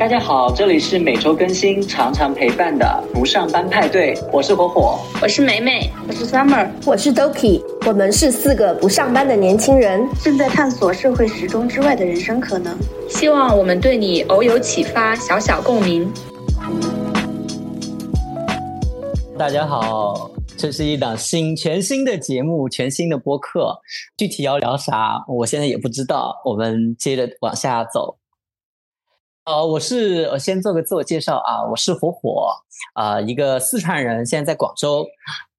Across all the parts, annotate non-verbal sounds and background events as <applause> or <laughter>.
大家好，这里是每周更新、常常陪伴的不上班派对，我是火火，我是美美，我是 Summer，我是 Doki，我们是四个不上班的年轻人，正在探索社会时钟之外的人生可能。希望我们对你偶有启发，小小共鸣。大家好，这是一档新、全新的节目，全新的播客，具体要聊啥，我现在也不知道。我们接着往下走。呃，我是我先做个自我介绍啊，我是火火啊，一个四川人，现在在广州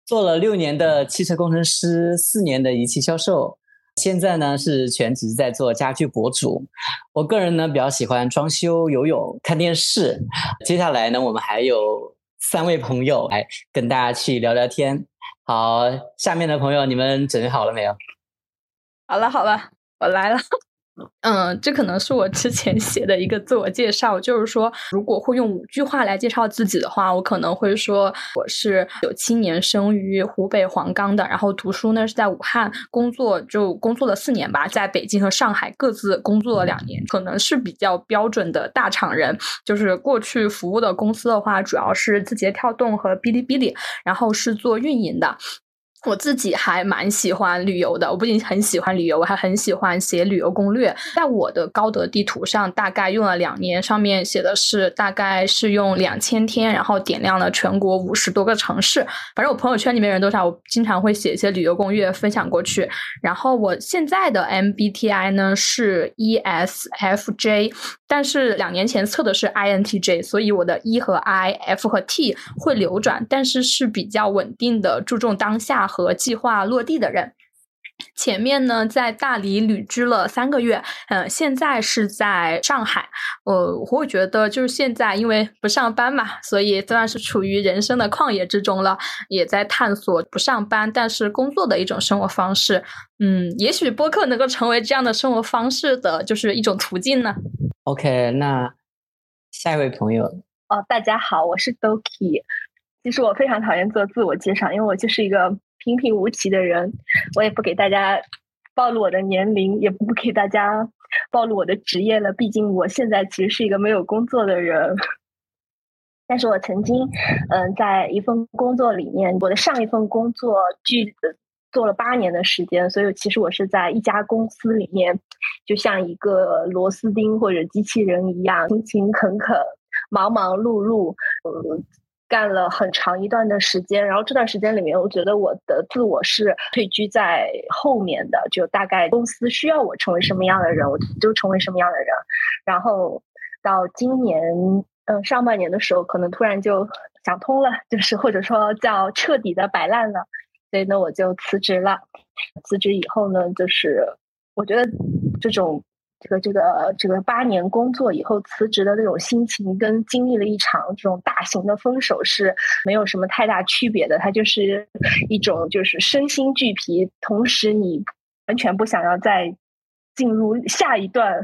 做了六年的汽车工程师，四年的仪器销售，现在呢是全职在做家居博主。我个人呢比较喜欢装修、游泳、看电视。接下来呢，我们还有三位朋友来跟大家去聊聊天。好，下面的朋友，你们准备好了没有？好了好了，我来了。嗯，这可能是我之前写的一个自我介绍，就是说，如果会用五句话来介绍自己的话，我可能会说，我是九七年生于湖北黄冈的，然后读书呢是在武汉，工作就工作了四年吧，在北京和上海各自工作了两年，可能是比较标准的大厂人。就是过去服务的公司的话，主要是字节跳动和哔哩哔哩，然后是做运营的。我自己还蛮喜欢旅游的，我不仅很喜欢旅游，我还很喜欢写旅游攻略。在我的高德地图上，大概用了两年，上面写的是大概是用两千天，然后点亮了全国五十多个城市。反正我朋友圈里面人都知道，我经常会写一些旅游攻略分享过去。然后我现在的 MBTI 呢是 ESFJ，但是两年前测的是 INTJ，所以我的 E 和 I、F 和 T 会流转，但是是比较稳定的，注重当下。和计划落地的人，前面呢在大理旅居了三个月，嗯，现在是在上海。呃，我会觉得就是现在因为不上班嘛，所以算是处于人生的旷野之中了，也在探索不上班但是工作的一种生活方式。嗯，也许播客能够成为这样的生活方式的就是一种途径呢。OK，那下一位朋友哦，大家好，我是 Doki。其实我非常讨厌做自我介绍，因为我就是一个。平平无奇的人，我也不给大家暴露我的年龄，也不给大家暴露我的职业了。毕竟我现在其实是一个没有工作的人，但是我曾经，嗯，在一份工作里面，我的上一份工作具做了八年的时间，所以其实我是在一家公司里面，就像一个螺丝钉或者机器人一样，勤勤恳恳、忙忙碌碌，呃。干了很长一段的时间，然后这段时间里面，我觉得我的自我是退居在后面的，就大概公司需要我成为什么样的人，我就成为什么样的人。然后到今年，嗯，上半年的时候，可能突然就想通了，就是或者说叫彻底的摆烂了，所以呢，我就辞职了。辞职以后呢，就是我觉得这种。这个这个这个八年工作以后辞职的那种心情，跟经历了一场这种大型的分手是没有什么太大区别的。它就是一种就是身心俱疲，同时你完全不想要再进入下一段。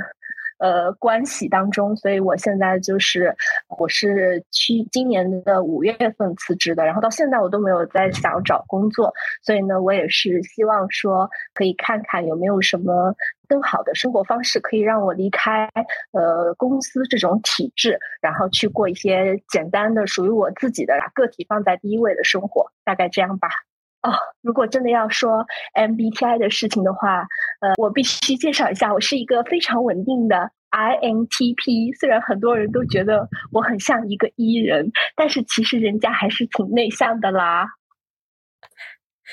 呃，关系当中，所以我现在就是，我是去今年的五月份辞职的，然后到现在我都没有在想找工作，所以呢，我也是希望说可以看看有没有什么更好的生活方式，可以让我离开呃公司这种体制，然后去过一些简单的属于我自己的个体放在第一位的生活，大概这样吧。哦，如果真的要说 MBTI 的事情的话，呃，我必须介绍一下，我是一个非常稳定的 INTP。虽然很多人都觉得我很像一个 E 人，但是其实人家还是挺内向的啦。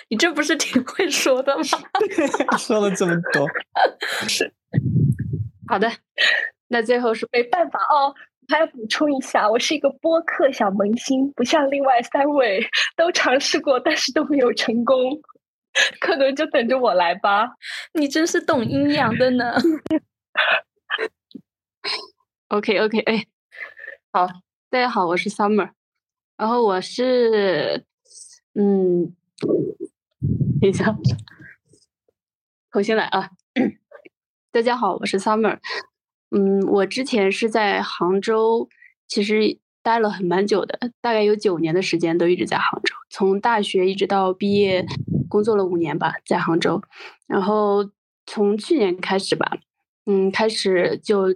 你这不是挺会说的吗？<laughs> 说了这么多，<laughs> 是好的。那最后是没办法哦。还要补充一下，我是一个播客小萌新，不像另外三位都尝试过，但是都没有成功，可能就等着我来吧。你真是懂阴阳的呢。<laughs> OK OK，哎，好，大家好，我是 Summer，然后我是，嗯，等一下，重新来啊。<coughs> 大家好，我是 Summer。嗯，我之前是在杭州，其实待了很蛮久的，大概有九年的时间都一直在杭州，从大学一直到毕业，工作了五年吧，在杭州。然后从去年开始吧，嗯，开始就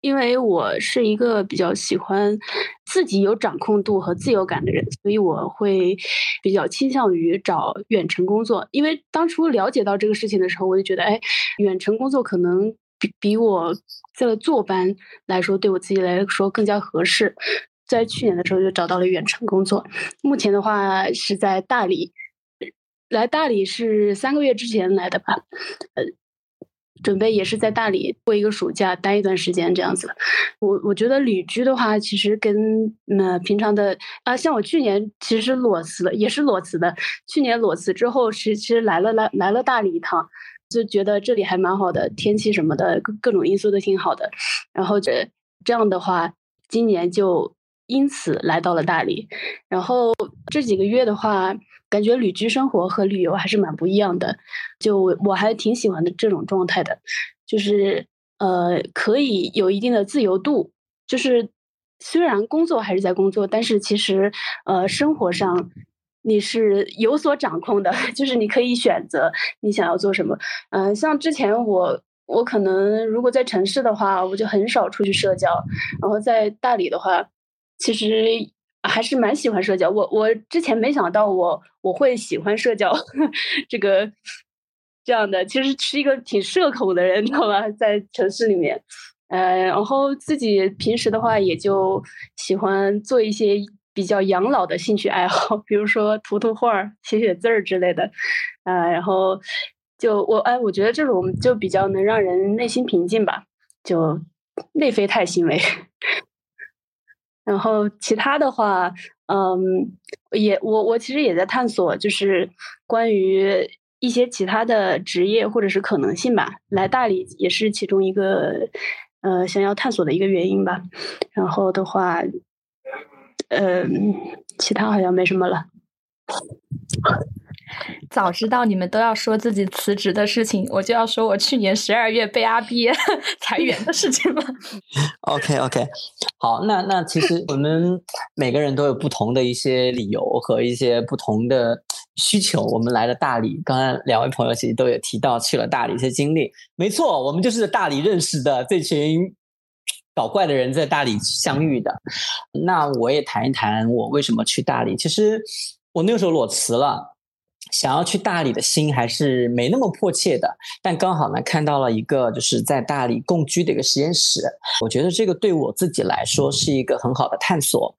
因为我是一个比较喜欢自己有掌控度和自由感的人，所以我会比较倾向于找远程工作。因为当初了解到这个事情的时候，我就觉得，哎，远程工作可能比比我在坐班来说，对我自己来说更加合适。在去年的时候就找到了远程工作，目前的话是在大理，来大理是三个月之前来的吧，呃。准备也是在大理过一个暑假，待一段时间这样子。我我觉得旅居的话，其实跟呃平常的啊，像我去年其实裸辞的，也是裸辞的。去年裸辞之后，是其实来了来来了大理一趟，就觉得这里还蛮好的，天气什么的各各种因素都挺好的。然后这这样的话，今年就因此来到了大理。然后这几个月的话。感觉旅居生活和旅游还是蛮不一样的，就我还挺喜欢的这种状态的，就是呃可以有一定的自由度，就是虽然工作还是在工作，但是其实呃生活上你是有所掌控的，<laughs> 就是你可以选择你想要做什么。嗯，像之前我我可能如果在城市的话，我就很少出去社交，然后在大理的话，其实。还是蛮喜欢社交，我我之前没想到我我会喜欢社交，<laughs> 这个这样的其实是一个挺社恐的人，知道吧？在城市里面，呃，然后自己平时的话也就喜欢做一些比较养老的兴趣爱好，比如说涂涂画、写写字儿之类的，呃，然后就我哎，我觉得这种就比较能让人内心平静吧，就内啡肽行为。然后其他的话，嗯，也我我其实也在探索，就是关于一些其他的职业或者是可能性吧。来大理也是其中一个，呃，想要探索的一个原因吧。然后的话，嗯，其他好像没什么了。早知道你们都要说自己辞职的事情，我就要说我去年十二月被阿 B <laughs> 裁员的事情了。OK OK，好，那那其实我们每个人都有不同的一些理由和一些不同的需求。我们来了大理，刚才两位朋友其实都有提到去了大理一些经历。没错，我们就是大理认识的这群搞怪的人在大理相遇的。那我也谈一谈我为什么去大理。其实我那个时候裸辞了。想要去大理的心还是没那么迫切的，但刚好呢看到了一个就是在大理共居的一个实验室，我觉得这个对我自己来说是一个很好的探索。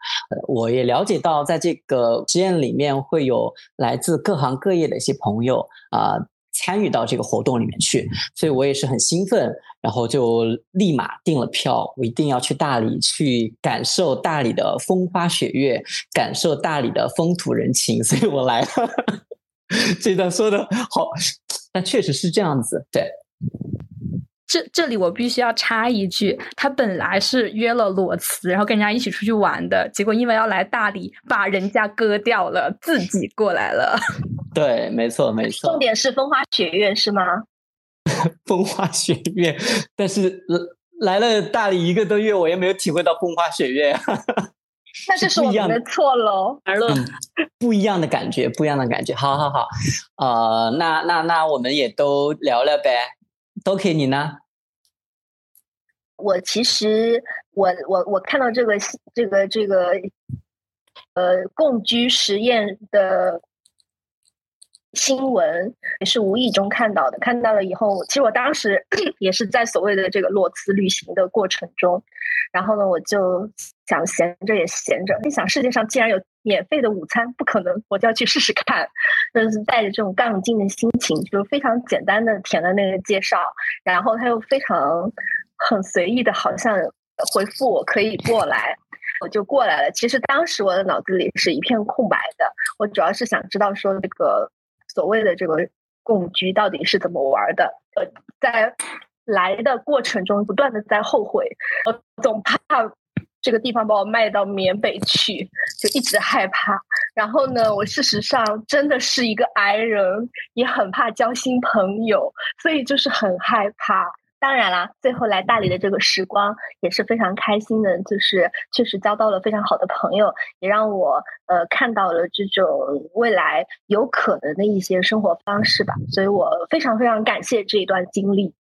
我也了解到在这个实验里面会有来自各行各业的一些朋友啊参与到这个活动里面去，所以我也是很兴奋，然后就立马订了票，我一定要去大理去感受大理的风花雪月，感受大理的风土人情，所以我来了。<laughs> 这段说的好，但确实是这样子。对，这这里我必须要插一句，他本来是约了裸辞，然后跟人家一起出去玩的，结果因为要来大理，把人家割掉了，自己过来了。对，没错，没错。重点是风花雪月是吗？<laughs> 风花雪月，但是来了大理一个多月，我也没有体会到风花雪月。<laughs> 那就是我们的错喽，不一样的感觉，不一样的感觉。好好好，呃，那那那我们也都聊聊呗。都可以，你呢？我其实，我我我看到这个这个这个，呃，共居实验的。新闻也是无意中看到的，看到了以后，其实我当时 <coughs> 也是在所谓的这个裸辞旅行的过程中，然后呢，我就想闲着也闲着，心想世界上既然有免费的午餐，不可能，我就要去试试看，就是带着这种杠精的心情，就非常简单的填了那个介绍，然后他又非常很随意的，好像回复我可以过来，我就过来了。其实当时我的脑子里是一片空白的，我主要是想知道说这个。所谓的这个共居到底是怎么玩的？呃，在来的过程中不断的在后悔，我总怕这个地方把我卖到缅北去，就一直害怕。然后呢，我事实上真的是一个矮人，也很怕交新朋友，所以就是很害怕。当然啦，最后来大理的这个时光也是非常开心的，就是确实交到了非常好的朋友，也让我呃看到了这种未来有可能的一些生活方式吧。所以我非常非常感谢这一段经历。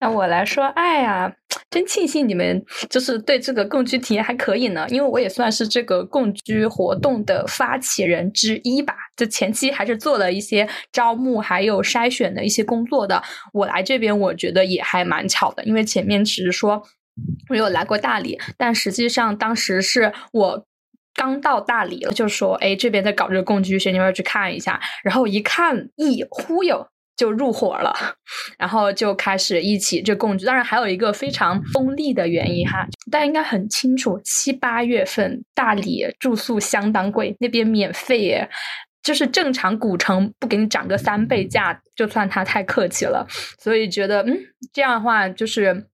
那我来说哎呀，真庆幸你们就是对这个共居体验还可以呢，因为我也算是这个共居活动的发起人之一吧。就前期还是做了一些招募还有筛选的一些工作的。我来这边，我觉得也还蛮巧的，因为前面只是说我有来过大理，但实际上当时是我。刚到大理了，就说哎，这边在搞这个共居学，你们要去看一下。然后一看，一忽悠就入伙了，然后就开始一起这共居。当然还有一个非常锋利的原因哈，大家应该很清楚，七八月份大理住宿相当贵，那边免费耶，就是正常古城不给你涨个三倍价，就算他太客气了。所以觉得嗯，这样的话就是。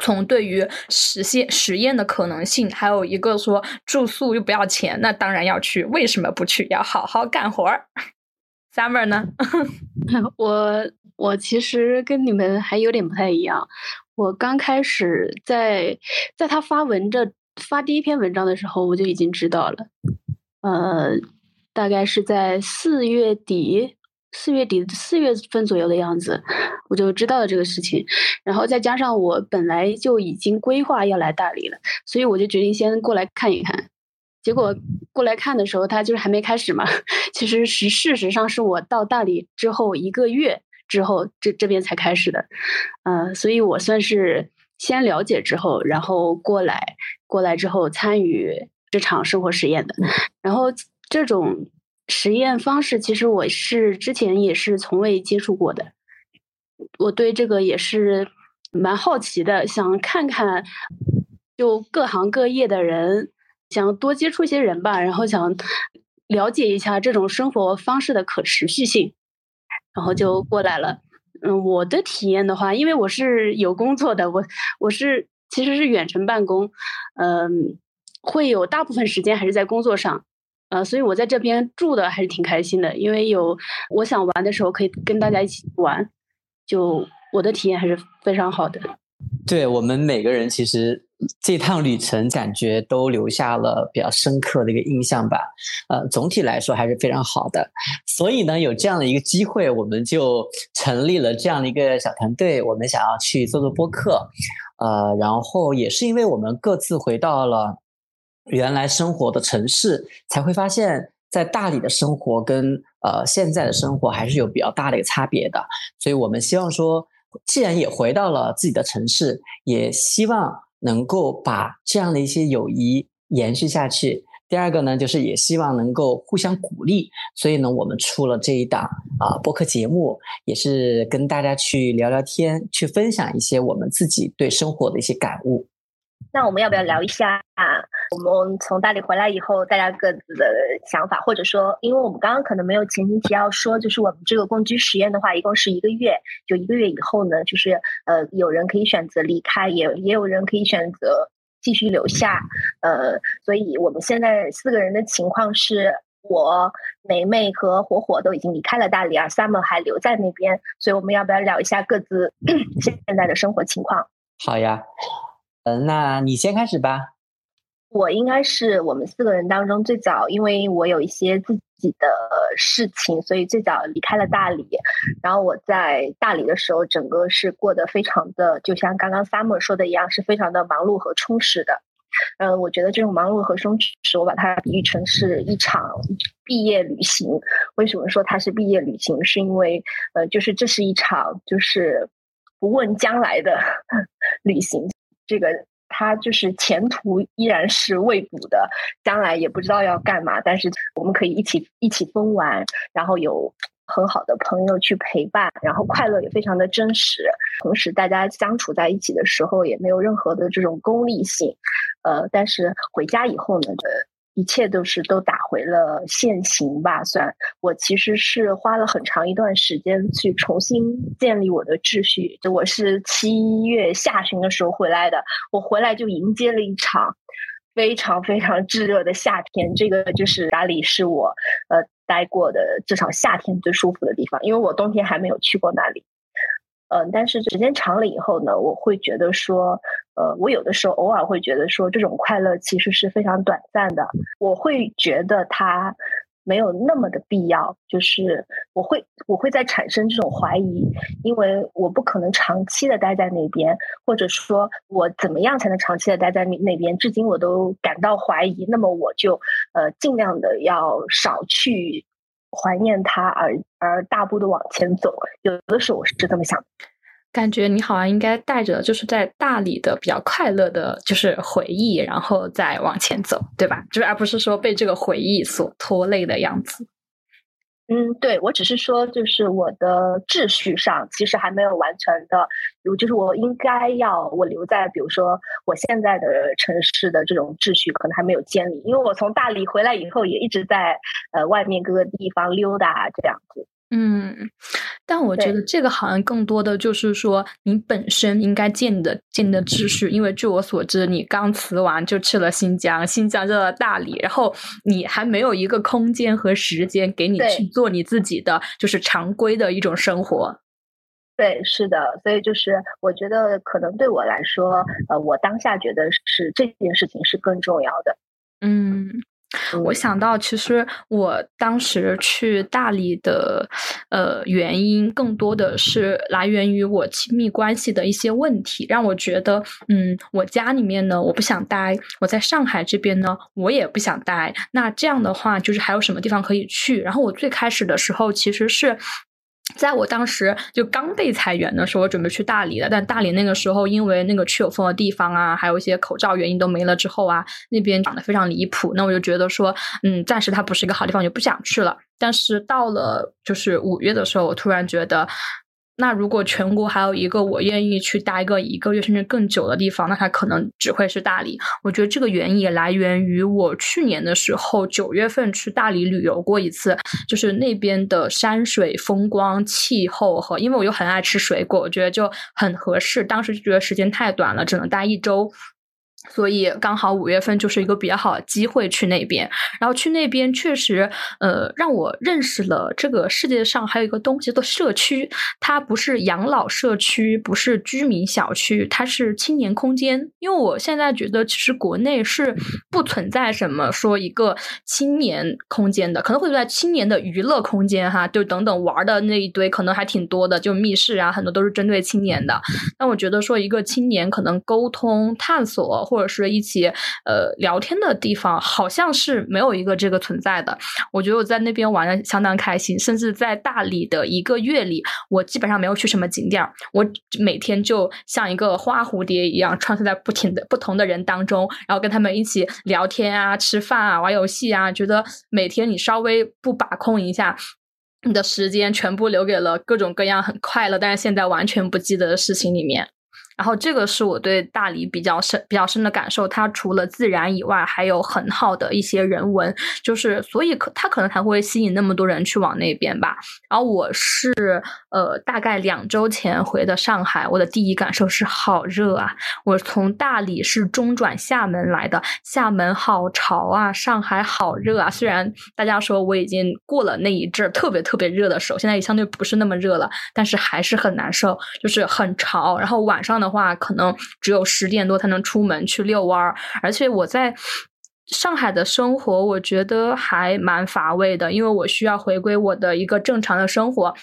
从对于实现实验的可能性，还有一个说住宿又不要钱，那当然要去。为什么不去？要好好干活儿。Summer 呢？<laughs> 我我其实跟你们还有点不太一样。我刚开始在在他发文这发第一篇文章的时候，我就已经知道了。呃，大概是在四月底。四月底四月份左右的样子，我就知道了这个事情，然后再加上我本来就已经规划要来大理了，所以我就决定先过来看一看。结果过来看的时候，他就是还没开始嘛。<laughs> 其实是事实上是我到大理之后一个月之后，这这边才开始的。嗯，所以我算是先了解之后，然后过来过来之后参与这场生活实验的。然后这种。实验方式其实我是之前也是从未接触过的，我对这个也是蛮好奇的，想看看就各行各业的人，想多接触一些人吧，然后想了解一下这种生活方式的可持续性，然后就过来了。嗯，我的体验的话，因为我是有工作的，我我是其实是远程办公，嗯，会有大部分时间还是在工作上。呃，所以我在这边住的还是挺开心的，因为有我想玩的时候可以跟大家一起玩，就我的体验还是非常好的。对我们每个人其实这趟旅程感觉都留下了比较深刻的一个印象吧。呃，总体来说还是非常好的。所以呢，有这样的一个机会，我们就成立了这样的一个小团队，我们想要去做做播客。呃，然后也是因为我们各自回到了。原来生活的城市，才会发现，在大理的生活跟呃现在的生活还是有比较大的一个差别的。所以我们希望说，既然也回到了自己的城市，也希望能够把这样的一些友谊延续下去。第二个呢，就是也希望能够互相鼓励。所以呢，我们出了这一档啊播客节目，也是跟大家去聊聊天，去分享一些我们自己对生活的一些感悟。那我们要不要聊一下我们从大理回来以后，大家各自的想法，或者说，因为我们刚刚可能没有前情提要说，就是我们这个共居实验的话，一共是一个月，就一个月以后呢，就是呃，有人可以选择离开，也也有人可以选择继续留下，呃，所以我们现在四个人的情况是，我梅梅和火火都已经离开了大理，而 Summer 还留在那边，所以我们要不要聊一下各自 <clears throat> 现在的生活情况？好呀。嗯，那你先开始吧。我应该是我们四个人当中最早，因为我有一些自己的事情，所以最早离开了大理。然后我在大理的时候，整个是过得非常的，就像刚刚 Summer 说的一样，是非常的忙碌和充实的。嗯，我觉得这种忙碌和充实，我把它比喻成是一场毕业旅行。为什么说它是毕业旅行？是因为呃，就是这是一场就是不问将来的 <laughs> 旅行。这个他就是前途依然是未卜的，将来也不知道要干嘛。但是我们可以一起一起疯玩，然后有很好的朋友去陪伴，然后快乐也非常的真实。同时，大家相处在一起的时候也没有任何的这种功利性。呃，但是回家以后呢？一切都是都打回了现行吧，算我其实是花了很长一段时间去重新建立我的秩序。就我是七月下旬的时候回来的，我回来就迎接了一场非常非常炙热的夏天。这个就是哪里是我呃待过的这场夏天最舒服的地方，因为我冬天还没有去过那里。嗯，但是时间长了以后呢，我会觉得说，呃，我有的时候偶尔会觉得说，这种快乐其实是非常短暂的。我会觉得它没有那么的必要。就是我会我会在产生这种怀疑，因为我不可能长期的待在那边，或者说我怎么样才能长期的待在那那边？至今我都感到怀疑。那么我就呃尽量的要少去怀念他，而而大步的往前走。有的时候我是这么想。感觉你好像应该带着就是在大理的比较快乐的，就是回忆，然后再往前走，对吧？就是而不是说被这个回忆所拖累的样子。嗯，对，我只是说，就是我的秩序上其实还没有完全的，我就是我应该要我留在，比如说我现在的城市的这种秩序可能还没有建立，因为我从大理回来以后也一直在呃外面各个地方溜达这样子。嗯，但我觉得这个好像更多的就是说，你本身应该建的建的秩序。因为据我所知，你刚辞完就去了新疆，新疆就到大理，然后你还没有一个空间和时间给你去做你自己的就是常规的一种生活。对，是的，所以就是我觉得可能对我来说，呃，我当下觉得是这件事情是更重要的。嗯。我想到，其实我当时去大理的，呃，原因更多的是来源于我亲密关系的一些问题，让我觉得，嗯，我家里面呢，我不想待；我在上海这边呢，我也不想待。那这样的话，就是还有什么地方可以去？然后我最开始的时候，其实是。在我当时就刚被裁员的时候，我准备去大理的，但大理那个时候因为那个去有风的地方啊，还有一些口罩原因都没了之后啊，那边涨得非常离谱，那我就觉得说，嗯，暂时它不是一个好地方，就不想去了。但是到了就是五月的时候，我突然觉得。那如果全国还有一个我愿意去待个一个月甚至更久的地方，那它可能只会是大理。我觉得这个原因也来源于我去年的时候九月份去大理旅游过一次，就是那边的山水风光、气候和，因为我又很爱吃水果，我觉得就很合适。当时就觉得时间太短了，只能待一周。所以刚好五月份就是一个比较好的机会去那边，然后去那边确实，呃，让我认识了这个世界上还有一个东西的社区，它不是养老社区，不是居民小区，它是青年空间。因为我现在觉得，其实国内是不存在什么说一个青年空间的，可能会在青年的娱乐空间哈，就等等玩的那一堆，可能还挺多的，就密室啊，很多都是针对青年的。但我觉得说一个青年可能沟通探索。或者是一起呃聊天的地方，好像是没有一个这个存在的。我觉得我在那边玩的相当开心，甚至在大理的一个月里，我基本上没有去什么景点我每天就像一个花蝴蝶一样，穿梭在不停的不同的人当中，然后跟他们一起聊天啊、吃饭啊、玩游戏啊。觉得每天你稍微不把控一下，你的时间全部留给了各种各样很快乐，但是现在完全不记得的事情里面。然后这个是我对大理比较深、比较深的感受。它除了自然以外，还有很好的一些人文，就是所以可它可能才会吸引那么多人去往那边吧。然后我是呃大概两周前回的上海，我的第一感受是好热啊！我从大理是中转厦门来的，厦门好潮啊，上海好热啊。虽然大家说我已经过了那一阵特别特别热的时候，现在也相对不是那么热了，但是还是很难受，就是很潮。然后晚上。的话，可能只有十点多才能出门去遛弯儿，而且我在上海的生活，我觉得还蛮乏味的，因为我需要回归我的一个正常的生活。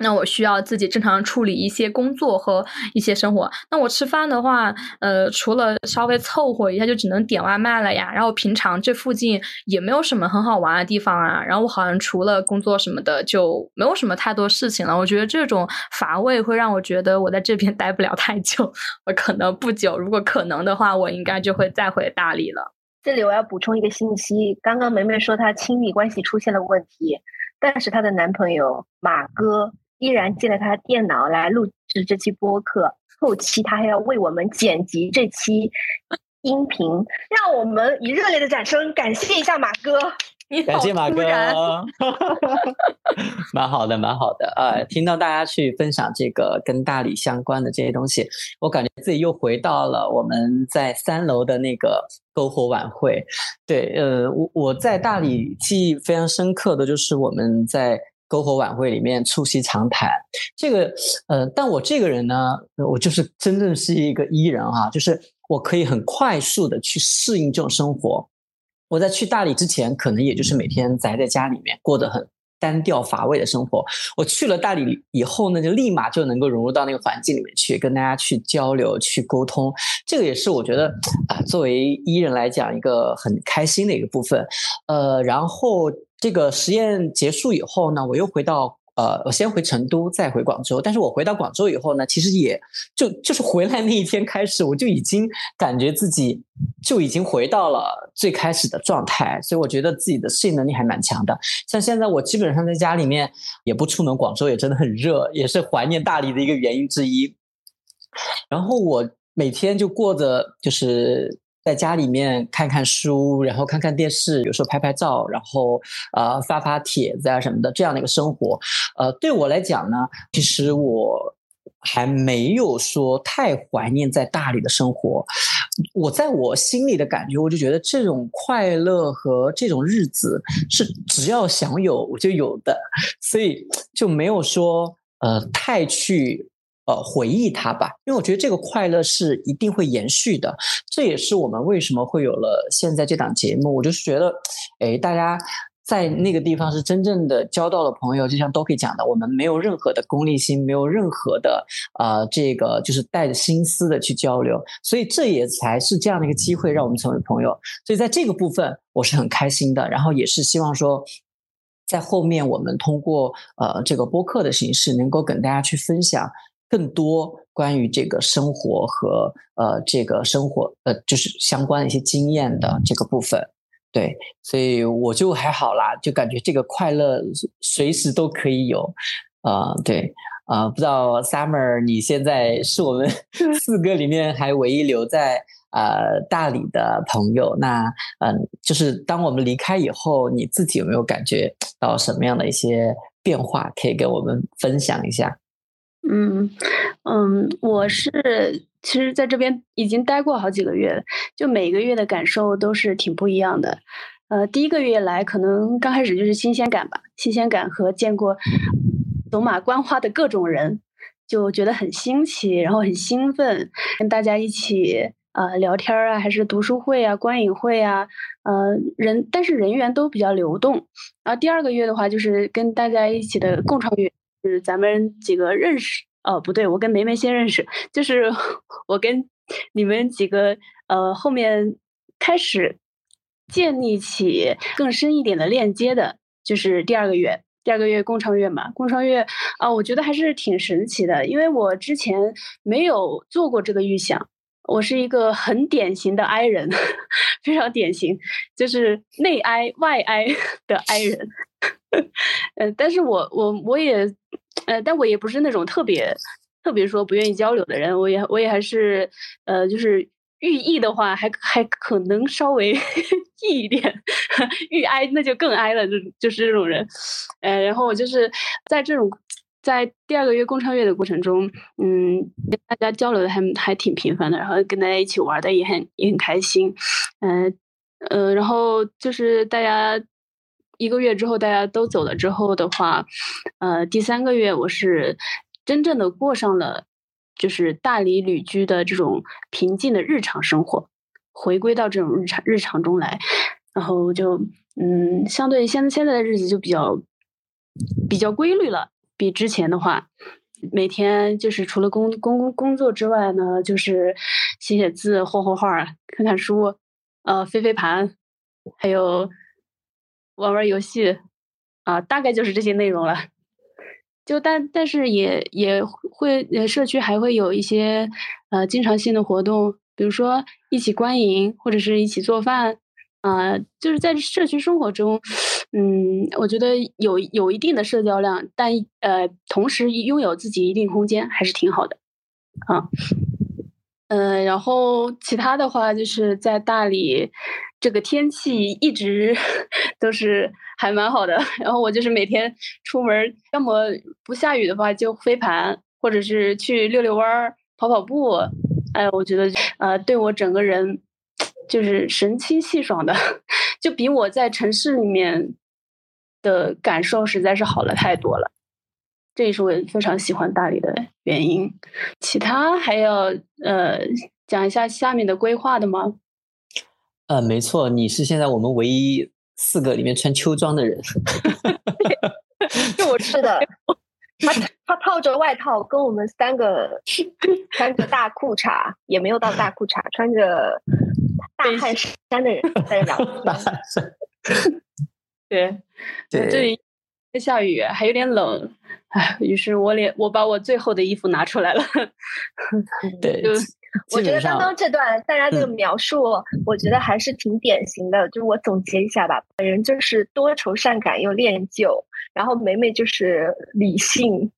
那我需要自己正常处理一些工作和一些生活。那我吃饭的话，呃，除了稍微凑合一下，就只能点外卖了呀。然后平常这附近也没有什么很好玩的地方啊。然后我好像除了工作什么的，就没有什么太多事情了。我觉得这种乏味会让我觉得我在这边 <laughs> 待不了太久。我可能不久，如果可能的话，我应该就会再回大理了。这里我要补充一个信息：刚刚梅梅说她亲密关系出现了问题，但是她的男朋友马哥。依然借了他的电脑来录制这期播客，后期他还要为我们剪辑这期音频，让我们以热烈的掌声感谢一下马哥。感谢马哥，<laughs> 蛮好的，蛮好的。呃，听到大家去分享这个跟大理相关的这些东西，我感觉自己又回到了我们在三楼的那个篝火晚会。对，呃，我我在大理记忆非常深刻的就是我们在。篝火晚会里面促膝长谈，这个呃，但我这个人呢，我就是真正是一个伊人哈，就是我可以很快速的去适应这种生活，我在去大理之前，可能也就是每天宅在家里面，过得很。单调乏味的生活，我去了大理以后呢，就立马就能够融入到那个环境里面去，跟大家去交流、去沟通。这个也是我觉得啊，作为伊人来讲，一个很开心的一个部分。呃，然后这个实验结束以后呢，我又回到。呃，我先回成都，再回广州。但是我回到广州以后呢，其实也就就是回来那一天开始，我就已经感觉自己就已经回到了最开始的状态。所以我觉得自己的适应能力还蛮强的。像现在我基本上在家里面也不出门，广州也真的很热，也是怀念大理的一个原因之一。然后我每天就过着就是。在家里面看看书，然后看看电视，有时候拍拍照，然后呃发发帖子啊什么的，这样的一个生活，呃，对我来讲呢，其实我还没有说太怀念在大理的生活。我在我心里的感觉，我就觉得这种快乐和这种日子是只要想有我就有的，所以就没有说呃太去。呃，回忆它吧，因为我觉得这个快乐是一定会延续的。这也是我们为什么会有了现在这档节目。我就是觉得，哎，大家在那个地方是真正的交到了朋友，就像都可以讲的，我们没有任何的功利心，没有任何的呃，这个就是带着心思的去交流。所以这也才是这样的一个机会，让我们成为朋友。所以在这个部分，我是很开心的。然后也是希望说，在后面我们通过呃这个播客的形式，能够跟大家去分享。更多关于这个生活和呃这个生活呃就是相关的一些经验的这个部分，对，所以我就还好啦，就感觉这个快乐随时都可以有，啊，对，啊，不知道 Summer 你现在是我们四个里面还唯一留在呃大理的朋友，那嗯，就是当我们离开以后，你自己有没有感觉到什么样的一些变化，可以跟我们分享一下？嗯嗯，我是其实在这边已经待过好几个月了，就每个月的感受都是挺不一样的。呃，第一个月来，可能刚开始就是新鲜感吧，新鲜感和见过走马观花的各种人，就觉得很新奇，然后很兴奋，跟大家一起呃聊天啊，还是读书会啊、观影会啊，呃人，但是人员都比较流动。然后第二个月的话，就是跟大家一起的共创月。就是咱们几个认识哦，不对，我跟梅梅先认识，就是 <laughs> 我跟你们几个呃后面开始建立起更深一点的链接的，就是第二个月，第二个月共创月嘛，共创月啊，我觉得还是挺神奇的，因为我之前没有做过这个预想，我是一个很典型的 I 人，<laughs> 非常典型，就是内 I 外 I <laughs> 的 I 人。呃，但是我我我也，呃，但我也不是那种特别特别说不愿意交流的人，我也我也还是，呃，就是寓意的话，还还可能稍微 <laughs> 易一点，<laughs> 愈哀那就更哀了，就就是这种人，呃，然后我就是在这种在第二个月共创月的过程中，嗯，跟大家交流的还还挺频繁的，然后跟大家一起玩的也很也很开心，嗯呃，然后就是大家。一个月之后，大家都走了之后的话，呃，第三个月我是真正的过上了就是大理旅居的这种平静的日常生活，回归到这种日常日常中来，然后就嗯，相对现现在的日子就比较比较规律了，比之前的话，每天就是除了工工工作之外呢，就是写写字、画画画、看看书，呃，飞飞盘，还有。玩玩游戏，啊，大概就是这些内容了。就但但是也也会，社区还会有一些呃经常性的活动，比如说一起观影或者是一起做饭，啊，就是在社区生活中，嗯，我觉得有有一定的社交量，但呃，同时拥有自己一定空间还是挺好的，啊。嗯，然后其他的话就是在大理，这个天气一直 <laughs> 都是还蛮好的。<laughs> 然后我就是每天出门，要么不下雨的话就飞盘，或者是去溜溜弯儿、跑跑步。哎，我觉得呃，对我整个人就是神清气爽的，<laughs> 就比我在城市里面的感受实在是好了太多了。这也是我非常喜欢大理的原因。其他还要呃讲一下下面的规划的吗？呃，没错，你是现在我们唯一四个里面穿秋装的人。<laughs> 就我是的，他 <laughs> 他套着外套，跟我们三个穿着大裤衩，也没有到大裤衩，穿着大汗衫的人 <laughs> 在聊天。对，对，这里在下雨，还有点冷，哎，于是我连我把我最后的衣服拿出来了。对，就 <laughs> 我觉得刚刚这段大家这个嗯描述，我觉得还是挺典型的。就我总结一下吧，本人就是多愁善感又恋旧，然后梅梅就是理性，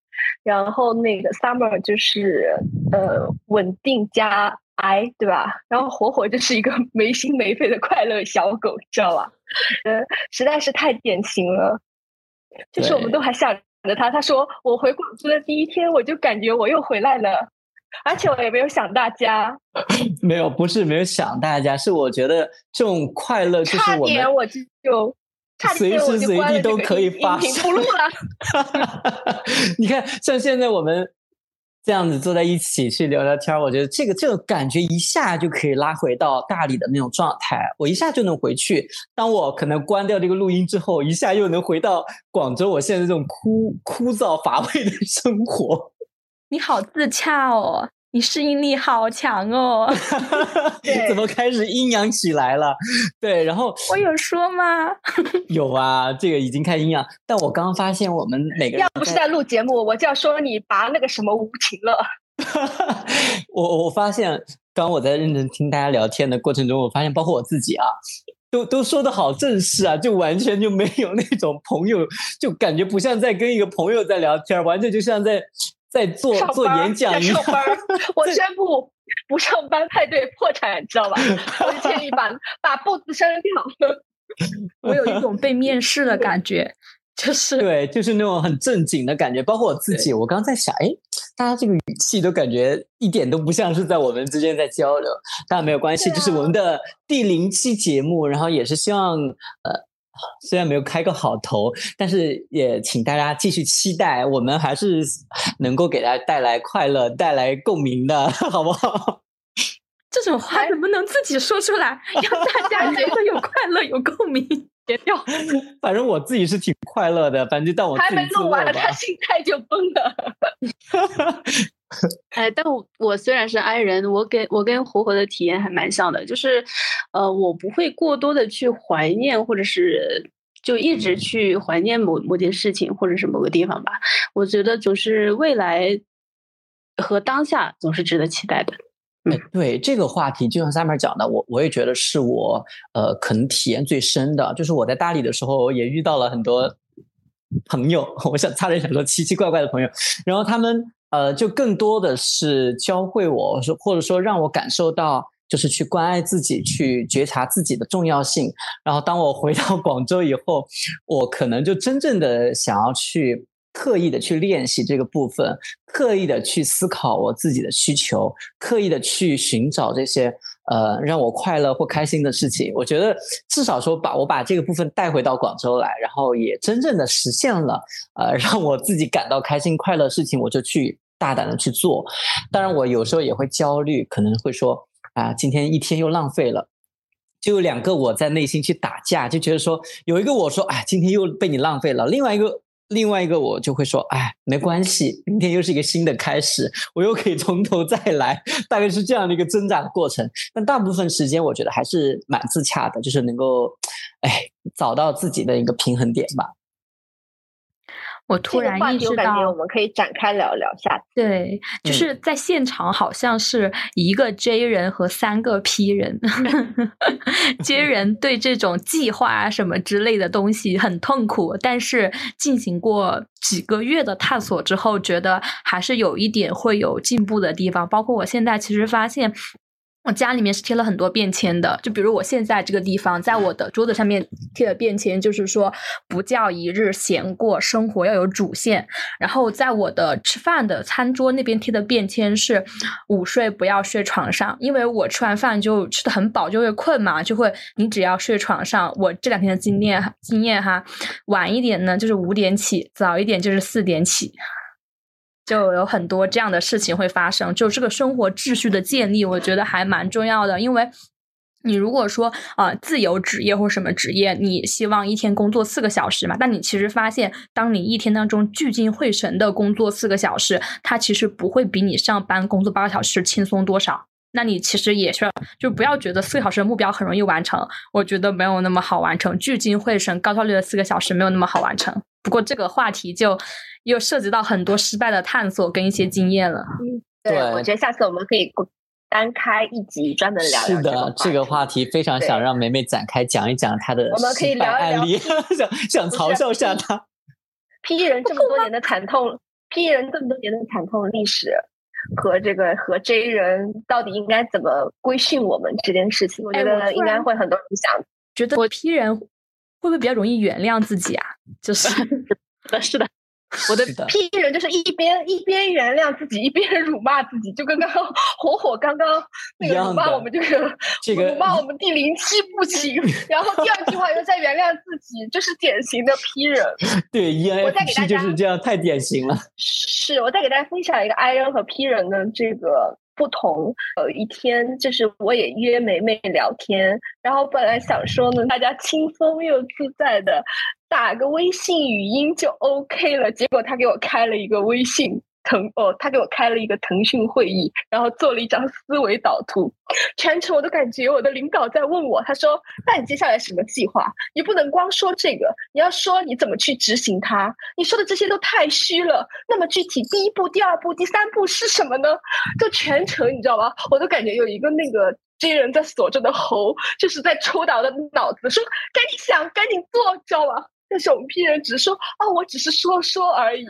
然后那个 Summer 就是呃稳定加 I，对吧？然后火火就是一个 <laughs> 没心没肺的快乐小狗，知道吧？呃，实在是太典型了。就是我们都还想着他，他说我回广州的第一天，我就感觉我又回来了。<laughs> 而且我也没有想大家，<laughs> 没有，不是没有想大家，是我觉得这种快乐就是我们点我就就随时随地都可以发生音频不录了。<laughs> 你看，像现在我们这样子坐在一起去聊聊天儿，我觉得这个这个感觉一下就可以拉回到大理的那种状态，我一下就能回去。当我可能关掉这个录音之后，一下又能回到广州我现在这种枯枯燥乏味的生活。你好自洽哦，你适应力好强哦。你 <laughs> <laughs> 怎么开始阴阳起来了？对，然后我有说吗？<laughs> 有啊，这个已经开始阴阳。但我刚刚发现，我们每个人要不是在录节目，我就要说你拔那个什么无情了。我我发现，刚我在认真听大家聊天的过程中，我发现包括我自己啊，都都说的好正式啊，就完全就没有那种朋友，就感觉不像在跟一个朋友在聊天，完全就像在在做做演讲一样在上。班儿，<laughs> 我宣布不上班派对破产，知道吧？我就建议把 <laughs> 把步子删掉。<laughs> 我有一种被面试的感觉，就是对，就是那种很正经的感觉，包括我自己。我刚刚在想，哎，大家这个语气都感觉一点都不像是在我们之间在交流，但没有关系，对啊这是我们的第零期节目，然后也是希望，呃，虽然没有开个好头，但是也请大家继续期待，我们还是能够给大家带来快乐、带来共鸣的，<laughs> 好不好？<laughs> 这种话能不能自己说出来，<laughs> 让大家觉得有快乐、有共鸣？别掉。<laughs> 反正我自己是挺快乐的，反正但我还自己自没录完，他。心态就崩了。<laughs> 哎，但我我虽然是 I 人，我跟我跟活活的体验还蛮像的，就是，呃，我不会过多的去怀念，或者是就一直去怀念某某件事情，或者是某个地方吧。我觉得总是未来和当下总是值得期待的。哎，对这个话题，就像 Summer 讲的，我我也觉得是我呃可能体验最深的，就是我在大理的时候也遇到了很多朋友，<laughs> 我想差点想说奇奇怪怪的朋友，然后他们呃就更多的是教会我说，或者说让我感受到。就是去关爱自己，去觉察自己的重要性。然后，当我回到广州以后，我可能就真正的想要去刻意的去练习这个部分，刻意的去思考我自己的需求，刻意的去寻找这些呃让我快乐或开心的事情。我觉得至少说把我把这个部分带回到广州来，然后也真正的实现了呃 <laughs> 让我自己感到开心快乐的事情，我就去大胆的去做。当然，我有时候也会焦虑，可能会说啊，今天一天又浪费了。就有两个我在内心去打架，就觉得说有一个我说，哎，今天又被你浪费了；另外一个，另外一个我就会说，哎，没关系，明天又是一个新的开始，我又可以从头再来，大概是这样的一个增长过程。但大部分时间，我觉得还是蛮自洽的，就是能够，哎，找到自己的一个平衡点吧。我突然意识到我们可以展开聊聊下次。对，就嗯是在现场好像是一个 J 人和三个 P 人，<laughs> J <laughs> 人对这种计划啊什么之类的东西很痛苦，但是进行过几个月的探索之后，觉得还是有一点会有进步的地方。包括我现在其实发现。我家里面是贴了很多便签的，就比如我现在这个地方，在我的桌子上面贴的便签，就是说不叫一日闲过，生活要有主线。然后在我的吃饭的餐桌那边贴的便签是午睡不要睡床上，因为我吃完饭就吃的很饱，就会困嘛，就会你只要睡床上。我这两天的经验经验哈，晚一点呢就是五点起，早一点就是四点起。就有很多这样的事情会发生，就这个生活秩序的建立，我觉得还蛮重要的，因为你如果说啊、自由职业或什么职业，你希望一天工作四个小时嘛？但你其实发现，当你一天当中聚精会神的工作四个小时，它其实不会比你上班工作八个小时轻松多少。那你其实也是，就不要觉得四个小时的目标很容易完成，我觉得没有那么好完成。聚精会神、高效率的四个小时没有那么好完成。不过这个话题就又涉及到很多失败的探索跟一些经验了。嗯，对我觉得下次我们可以单开一集专门聊聊是的，这个话题。非常想让梅梅展开讲一讲她的我们可以失败聊一聊案例，想想嘲笑一下她。P 人这么多年的惨痛，P 人这么多年的惨痛历史。和这个和 J 人到底应该怎么规训我们这件事情，我觉得应该会很多人想。觉得我 P 人会不会比较容易原谅自己啊？就是 <laughs> <laughs> 是的，是的，<laughs> 我的是的，P 人就是一边一边原谅自己，一边辱骂自己，就跟刚刚火火刚刚那个辱骂我们就是这个辱骂我们第零期不行，<laughs> 然后第二句话又在原谅自己，就是典型的批人。<laughs> 对我再给大 ENFP 就是这样，太典型了。是我再给大家分享一个 I N 和 P 人的这个不同。有一天，就是我也约梅梅聊天，然后本来想说呢，大家轻松又自在的打个微信语音就 OK 了，结果他给我开了一个微信。腾哦，他给我开了一个腾讯会议，然后做了一张思维导图，全程我都感觉我的领导在问我，他说：“那你接下来什么计划？你不能光说这个，你要说你怎么去执行它。你说的这些都太虚了。那么具体第一步、第二步、第三步是什么呢？就全程你知道吗？我都感觉有一个那个 J 人在锁着的喉，就是在抽打我的脑子，说赶紧想，赶紧做，知道吗？但是我们 P 人只是说啊，我只是说说而已。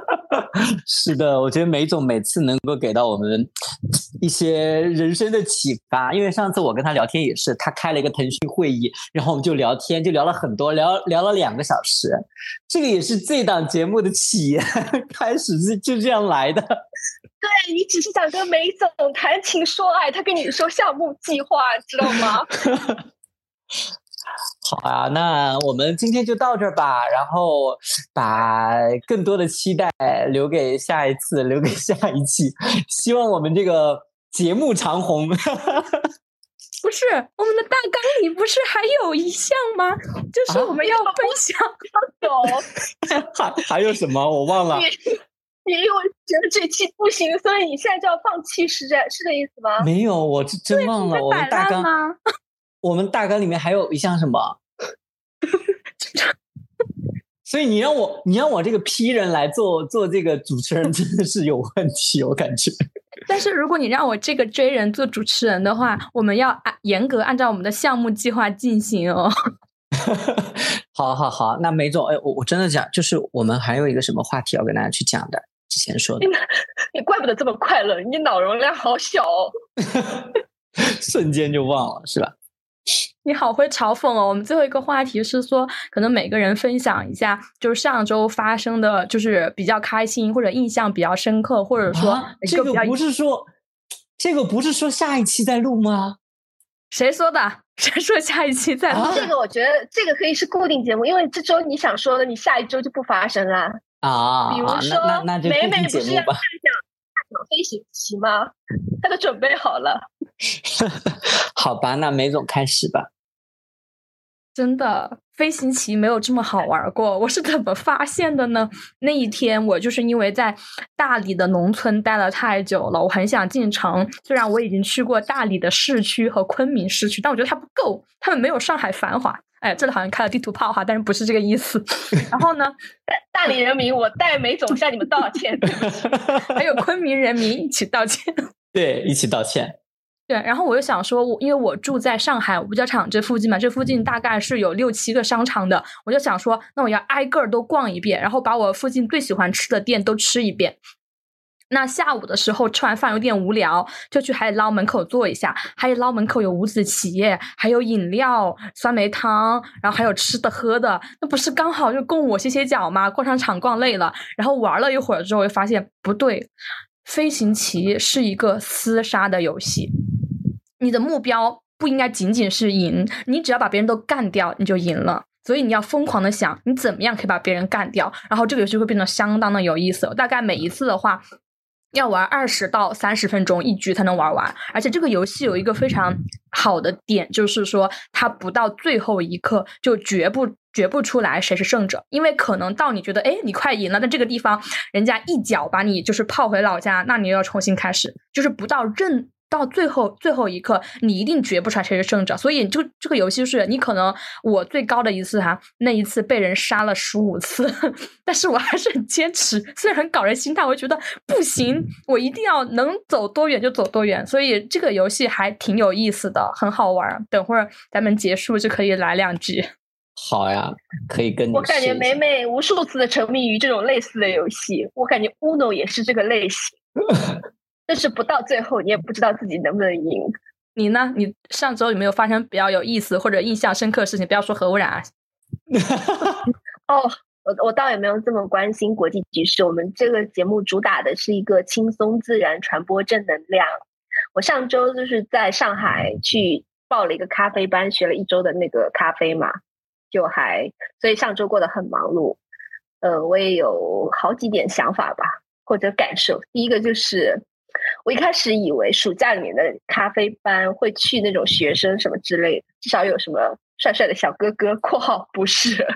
<laughs> 是的，我觉得梅总每次能够给到我们一些人生的启发。因为上次我跟他聊天也是，他开了一个腾讯会议，然后我们就聊天，就聊了很多，聊聊了两个小时。这个也是这档节目的起源，<laughs> 开始是就这样来的。对你只是想跟梅总谈情说爱，他跟你说项目计划，知道吗？<laughs> 好啊，那我们今天就到这儿吧，然后把更多的期待留给下一次，留给下一期。希望我们这个节目长红。<laughs> 不是我们的大纲里不是还有一项吗？就是啊我们要分享。有，<laughs> 还还有什么我忘了？你你因为觉得这期不行，所以你现在就要放弃，是这是这意思吗？没有，我真真忘了。我们摆大纲，烂吗？我们大纲里面还有一项什么？<laughs> 所以你让我，你让我这个 P 人来做做这个主持人，真的是有问题，我感觉。<laughs> 但是如果你让我这个 J 人做主持人的话，我们要按严格按照我们的项目计划进行哦。<laughs> 好好好，那梅总，哎，我我真的讲，就是我们还有一个什么话题要跟大家去讲的，之前说的，你怪不得这么快乐，你脑容量好小哦。瞬间就忘了，是吧？<laughs> 你好会嘲讽哦！我们最后一个话题是说，可能每个人分享一下，就是上周发生的，就是比较开心或者印象比较深刻，或者说啊这个不是说，这个不是说下一期再录吗？谁说的？<laughs> 谁说下一期再录？啊这个我觉得这个可以是固定节目，因为这周你想说的，你下一周就不发生啦。啊，比如说美美不是要节目吧。讲飞行棋吗？<laughs> 他都准备好了。<laughs> 好吧，那梅总开始吧。真的，飞行棋没有这么好玩过。我是怎么发现的呢？那一天我就是因为在大理的农村待了太久了，我很想进城。虽然我已经去过大理的市区和昆明市区，但我觉得它不够，他们没有上海繁华。哎，这里好像开了地图炮哈，但是不是这个意思。然后呢，<laughs> 大大理人民，我代梅总向你们道歉。<laughs> 还有昆明人民一起道歉。<laughs> 对，一起道歉。对，然后我就想说，我因为我住在上海五角场这附近嘛，这附近大概是有六七个商场的，我就想说，那我要挨个儿都逛一遍，然后把我附近最喜欢吃的店都吃一遍。那下午的时候吃完饭有点无聊，就去海底捞门口坐一下。海底捞门口有五子棋，还有饮料、酸梅汤，然后还有吃的喝的，那不是刚好就供我歇歇脚吗？逛商场逛累了，然后玩了一会儿之后，就发现不对，飞行棋是一个厮杀的游戏。你的目标不应该仅仅是赢，你只要把别人都干掉，你就赢了。所以你要疯狂的想，你怎么样可以把别人干掉，然后这个游戏会变得相当的有意思。大概每一次的话，要玩二十到三十分钟一局才能玩完，而且这个游戏有一个非常好的点，就是说它不到最后一刻就绝不决不出来谁是胜者，因为可能到你觉得哎你快赢了，但这个地方人家一脚把你就是泡回老家，那你又要重新开始，就是不到任。到最后最后一刻，你一定决不出来谁是胜者。所以就这个游戏是你可能我最高的一次哈，那一次被人杀了十五次，<laughs> 但是我还是很坚持。虽然很搞人心态，我觉得不行，我一定要能走多远就走多远。所以这个游戏还挺有意思的，很好玩。等会儿咱们结束就可以来两局。好呀，可以跟你。我感觉美美无数次的沉迷于这种类似的游戏，我感觉 Uno 也是这个类型。<laughs> 但是不到最后，你也不知道自己能不能赢。你呢？你上周有没有发生比较有意思或者印象深刻的事情？不要说核污染啊。<laughs> 哦，我我倒也没有这么关心国际局势。我们这个节目主打的是一个轻松自然传播正能量。我上周就是在上海去报了一个咖啡班，学了一周的那个咖啡嘛，就还所以上周过得很忙碌。呃，我也有好几点想法吧，或者感受。第一个就是。我一开始以为暑假里面的咖啡班会去那种学生什么之类的，至少有什么帅帅的小哥哥（ <laughs> 括号不是）。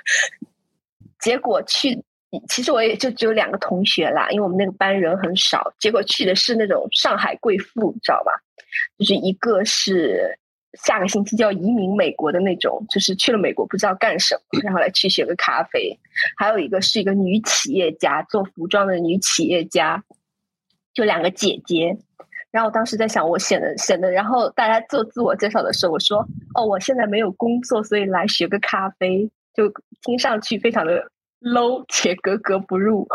<laughs> 结果去，其实我也就只有两个同学啦，因为我们那个班人很少。结果去的是那种上海贵妇，你知道吧？就是一个是下个星期就要移民美国的那种，就是去了美国不知道干什么，然后来去学个咖啡。还有一个是一个女企业家，做服装的女企业家。就两个姐姐，然后我当时在想，我显得显得，然后大家做自我介绍的时候，我说：“哦，我现在没有工作，所以来学个咖啡。”就听上去非常的 low 且格格不入。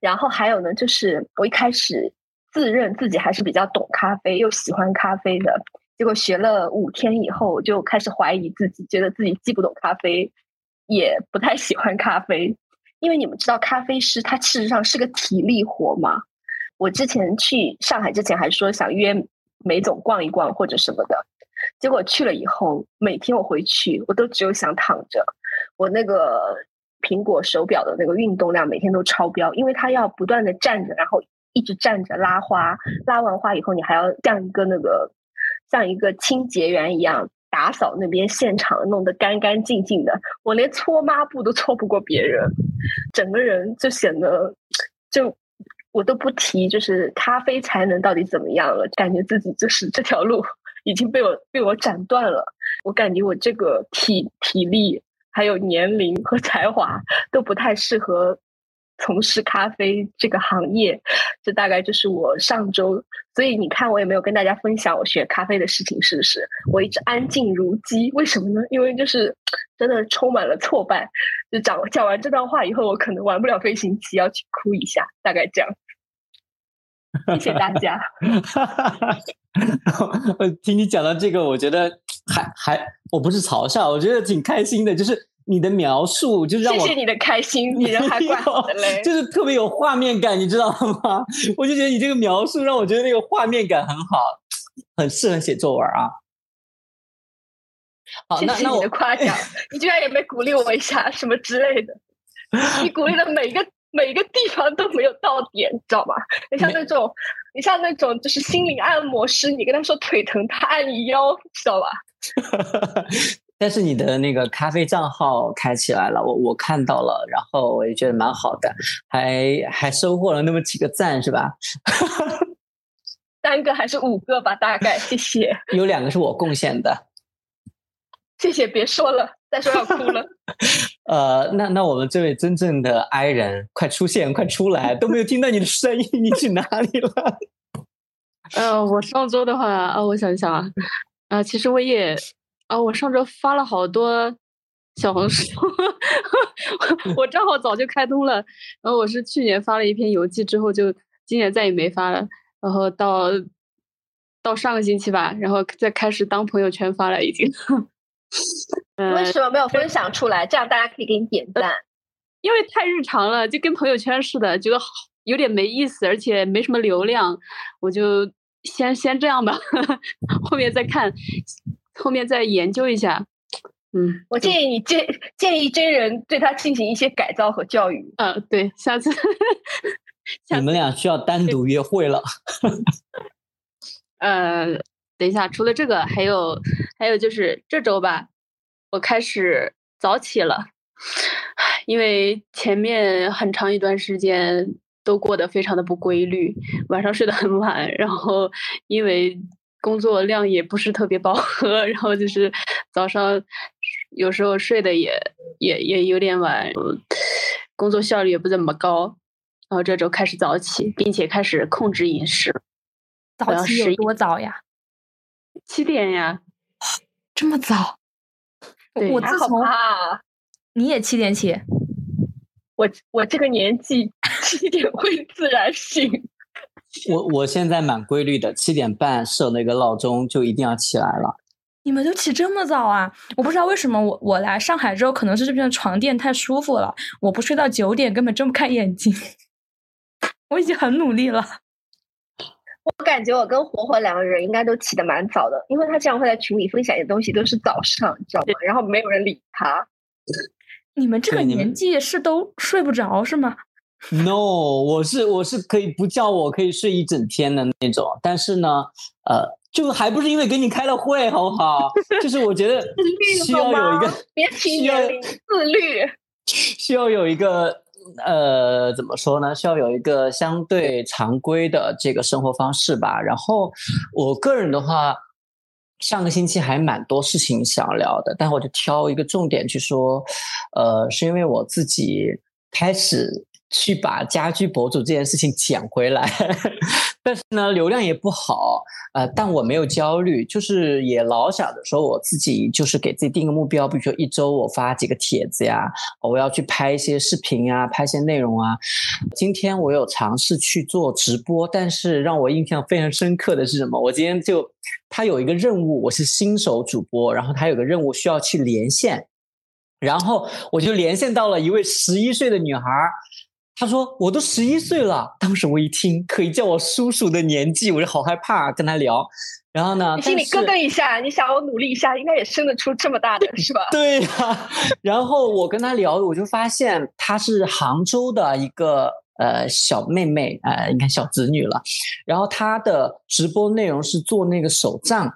然后还有呢，就是我一开始自认自己还是比较懂咖啡，又喜欢咖啡的，结果学了五天以后，就开始怀疑自己，觉得自己既不懂咖啡，也不太喜欢咖啡。因为你们知道，咖啡师他事实上是个体力活嘛。我之前去上海之前还说想约梅总逛一逛或者什么的，结果去了以后，每天我回去我都只有想躺着。我那个苹果手表的那个运动量每天都超标，因为它要不断的站着，然后一直站着拉花，拉完花以后你还要像一个那个像一个清洁员一样。打扫那边现场弄得干干净净的，我连搓抹布都搓不过别人，整个人就显得就我都不提，就是咖啡才能到底怎么样了，感觉自己就是这条路已经被我被我斩断了，我感觉我这个体体力还有年龄和才华都不太适合。从事咖啡这个行业，这大概就是我上周。所以你看，我也没有跟大家分享我学咖啡的事情，是不是？我一直安静如鸡，为什么呢？因为就是真的充满了挫败。就讲讲完这段话以后，我可能玩不了飞行棋，要去哭一下，大概这样。谢谢大家。我 <laughs> 听你讲到这个，我觉得还还，我不是嘲笑，我觉得挺开心的，就是。你的描述就让我谢谢你的开心，<laughs> 你人还怪好的嘞，<laughs> 就是特别有画面感，你知道吗？我就觉得你这个描述让我觉得那个画面感很好，很适合写作文啊。好，那那你的夸奖，<laughs> 你居然也没鼓励我一下什么之类的，你鼓励的每一个每一个地方都没有到点，知道吗？你像那种，你像那种就是心灵按摩师，你跟他说腿疼，他按你腰，知道吧？但是你的那个咖啡账号开起来了，我我看到了，然后我也觉得蛮好的，还还收获了那么几个赞，是吧？<laughs> 三个还是五个吧，大概。谢谢。有两个是我贡献的。谢谢，别说了，再说要哭了。<laughs> 呃，那那我们这位真正的 I 人，快出现，快出来，都没有听到你的声音，你去哪里了？呃，我上周的话啊，我想想啊，啊，其实我也。啊，我上周发了好多小红书，<laughs> 我账号早就开通了。然后我是去年发了一篇游记之后，就今年再也没发了。然后到到上个星期吧，然后再开始当朋友圈发了，已经。<laughs> 为什么没有分享出来？这样大家可以给你点赞。因为太日常了，就跟朋友圈似的，觉得好有点没意思，而且没什么流量，我就先先这样吧，<laughs> 后面再看。后面再研究一下，嗯，我建议你建 <laughs> 建议真人对他进行一些改造和教育。嗯，对，下次你们俩需要单独约会了。<laughs> 呃，等一下，除了这个，还有还有就是这周吧，我开始早起了，因为前面很长一段时间都过得非常的不规律，晚上睡得很晚，然后因为工作量也不是特别饱和，<laughs> 然后就是早上有时候睡得也也也有点晚，工作效率也不怎么高，然后这周开始早起，并且开始控制饮食。早起有多早呀？七点呀，<sniffs> 这么早？对我自从啊，你也七点起，我我这个年纪七点会自然醒。我我现在蛮规律的，七点半设那个闹钟就一定要起来了。你们都起这么早啊？我不知道为什么我我来上海之后，可能是这边的床垫太舒服了，我不睡到九点根本睁不开眼睛。<laughs> 我已经很努力了。<laughs> 我感觉我跟火火两个人应该都起得蛮早的，因为他这样会在群里分享一些东西，都是早上，你知道吗？然后没有人理他。你们这个年纪是都睡不着是吗？No，我是我是可以不叫我可以睡一整天的那种，但是呢，呃，就还不是因为给你开了会，好不好？就是我觉得需要有一个别提需要年龄，自律。需要有一个呃，怎么说呢？需要有一个相对常规的这个生活方式吧。然后我个人的话，上个星期还蛮多事情想聊的，但我就挑一个重点去说。呃，是因为我自己开始去把家居博主这件事情捡回来，<laughs> 但是呢，流量也不好。呃，但我没有焦虑，就是也老想着说我自己就是给自己定个目标，比如说一周我发几个帖子呀，我要去拍一些视频呀，拍一些内容啊。今天我有尝试去做直播，但是让我印象非常深刻的是什么？我今天就他有一个任务，我是新手主播，然后他有个任务需要去连线，然后我就连线到了一位十一岁的女孩儿。她说：“我都十一岁了。”当时我一听可以叫我叔叔的年纪，我就好害怕跟他聊。然后呢，你心里咯噔一下，你想我努力一下，应该也生得出这么大的是吧？<laughs> 对呀、然后我跟他聊，我就发现她是杭州的一个呃小妹妹，呃，应该小侄女了。然后她的直播内容是做那个手账，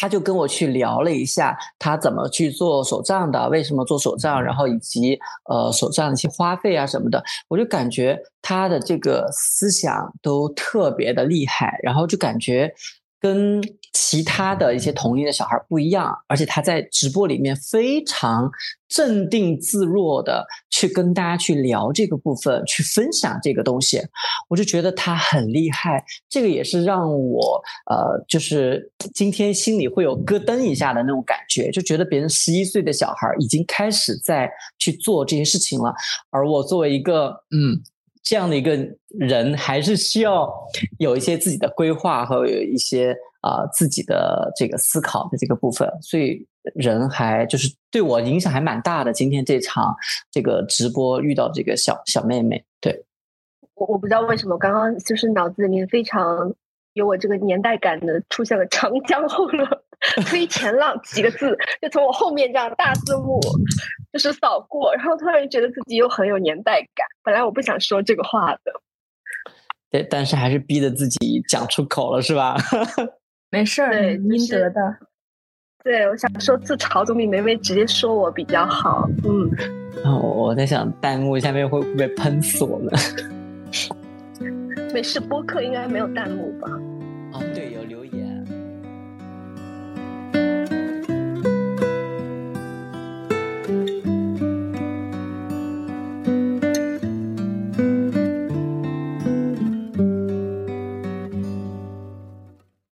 他就跟我去聊了一下他怎么去做手账的，为什么做手账，然后以及呃手账的一些花费啊什么的，我就感觉他的这个思想都特别的厉害，然后就感觉跟其他的一些同龄的小孩不一样，而且他在直播里面非常镇定自若的去跟大家去聊这个部分，去分享这个东西，我就觉得他很厉害。这个也是让我呃，就是今天心里会有咯噔一下的那种感觉，就觉得别人十一岁的小孩已经开始在去做这些事情了，而我作为一个嗯。这样的一个人，还是需要有一些自己的规划和有一些啊、呃自己的这个思考的这个部分，所以人还就是对我影响还蛮大的。今天这场这个直播遇到这个小小妹妹，对，我我不知道为什么，刚刚就是脑子里面非常有我这个年代感的出现了“长江后浪推前浪”几个字，就从我后面这样大字幕就是扫过，然后突然觉得自己又很有年代感。本来我不想说这个话的，对，但是还是逼着自己讲出口了，是吧？没事儿，对应就是得的。对我想说自嘲总比梅梅直接说我比较好。嗯，然 <laughs> 后我在想，弹幕下面会不会喷死我们？<laughs> 没事，播客应该没有弹幕吧？